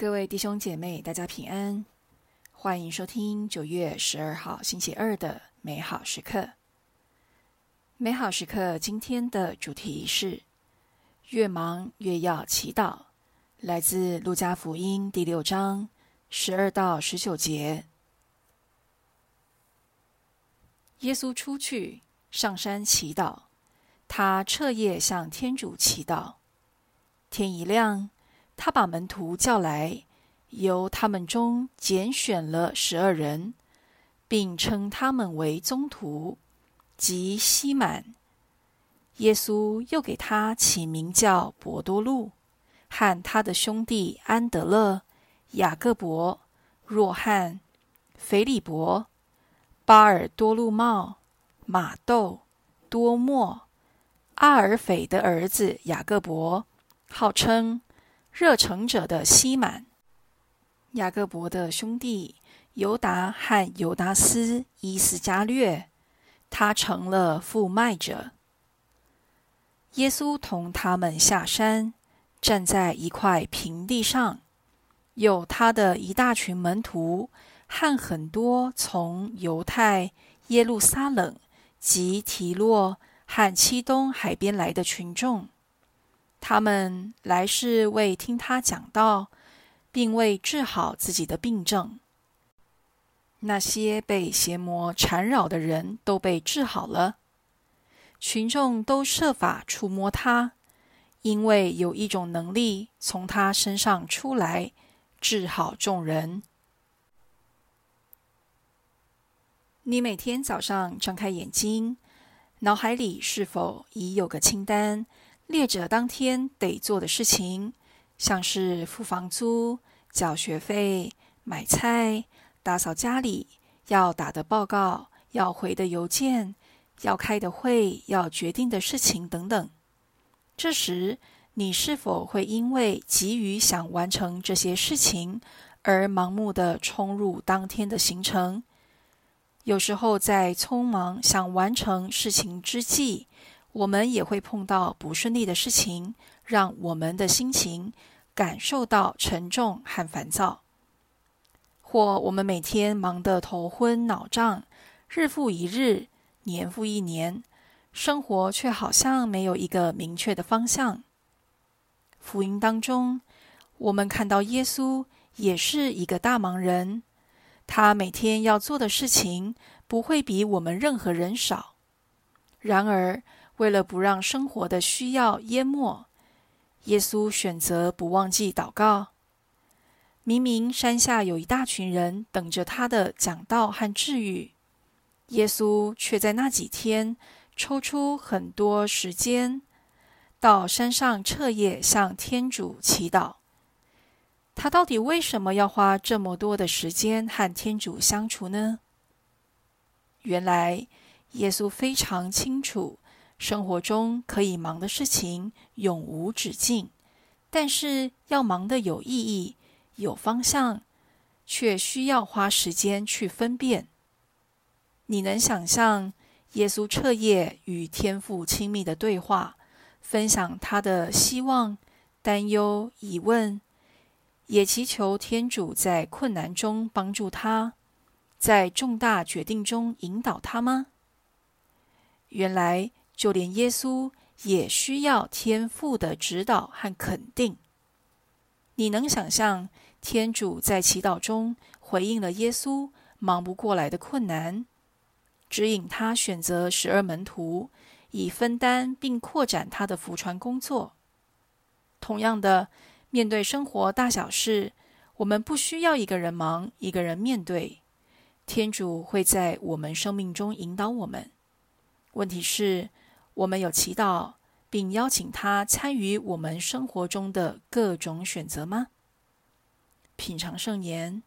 各位弟兄姐妹，大家平安，欢迎收听九月十二号星期二的美好时刻。美好时刻今天的主题是越忙越要祈祷，来自路加福音第六章十二到十九节。耶稣出去上山祈祷，他彻夜向天主祈祷。天一亮，他把门徒叫来，由他们中拣选了十二人，并称他们为宗徒，即西满。耶稣又给他起名叫伯多禄，和他的兄弟安德勒、雅各伯、若翰、腓利伯、巴尔多禄茂、马窦、多默、阿尔斐的儿子雅各伯，号称热诚者的西满，雅各伯的兄弟犹达和犹达斯伊斯加略，他成了副卖者。耶稣同他们下山，站在一块平地上，有他的一大群门徒和很多从犹太、耶路撒冷及提洛和漆冬海边来的群众。他们来是为听他讲道，并为治好自己的病症。那些被邪魔缠绕的人都被治好了，群众都设法触摸他，因为有一种能力从他身上出来，治好众人。你每天早上睁开眼睛，脑海里是否已有个清单？列着当天得做的事情，像是付房租、缴学费、买菜、打扫家里、要打的报告、要回的邮件、要开的会、要决定的事情等等。这时，你是否会因为急于想完成这些事情，而盲目的冲入当天的行程？有时候，在匆忙想完成事情之际，我们也会碰到不顺利的事情，让我们的心情感受到沉重和烦躁；或我们每天忙得头昏脑胀，日复一日，年复一年，生活却好像没有一个明确的方向。福音当中，我们看到耶稣也是一个大忙人，他每天要做的事情不会比我们任何人少。然而，为了不让生活的需要淹没，耶稣选择不忘记祷告。明明山下有一大群人等着他的讲道和治愈，耶稣却在那几天抽出很多时间到山上彻夜向天主祈祷。他到底为什么要花这么多的时间和天主相处呢？原来，耶稣非常清楚。生活中可以忙的事情永无止境，但是要忙得有意义、有方向，却需要花时间去分辨。你能想象耶稣彻夜与天父亲密的对话，分享他的希望、担忧、疑问，也祈求天主在困难中帮助他，在重大决定中引导他吗？原来。就连耶稣也需要天父的指导和肯定。你能想象天主在祈祷中回应了耶稣忙不过来的困难，指引他选择十二门徒，以分担并扩展他的福传工作。同样的，面对生活大小事，我们不需要一个人忙，一个人面对。天主会在我们生命中引导我们。问题是，我们有祈祷，并邀请他参与我们生活中的各种选择吗？品尝圣言。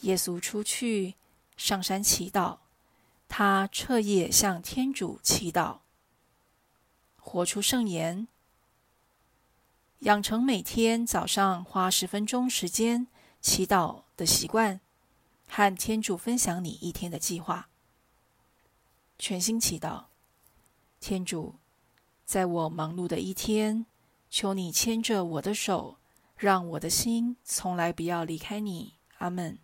耶稣出去上山祈祷，他彻夜向天主祈祷。活出圣言，养成每天早上花十分钟时间祈祷的习惯，和天主分享你一天的计划。全心祈祷。天主，在我忙碌的一天，求你牵着我的手，让我的心从来不要离开你。阿门。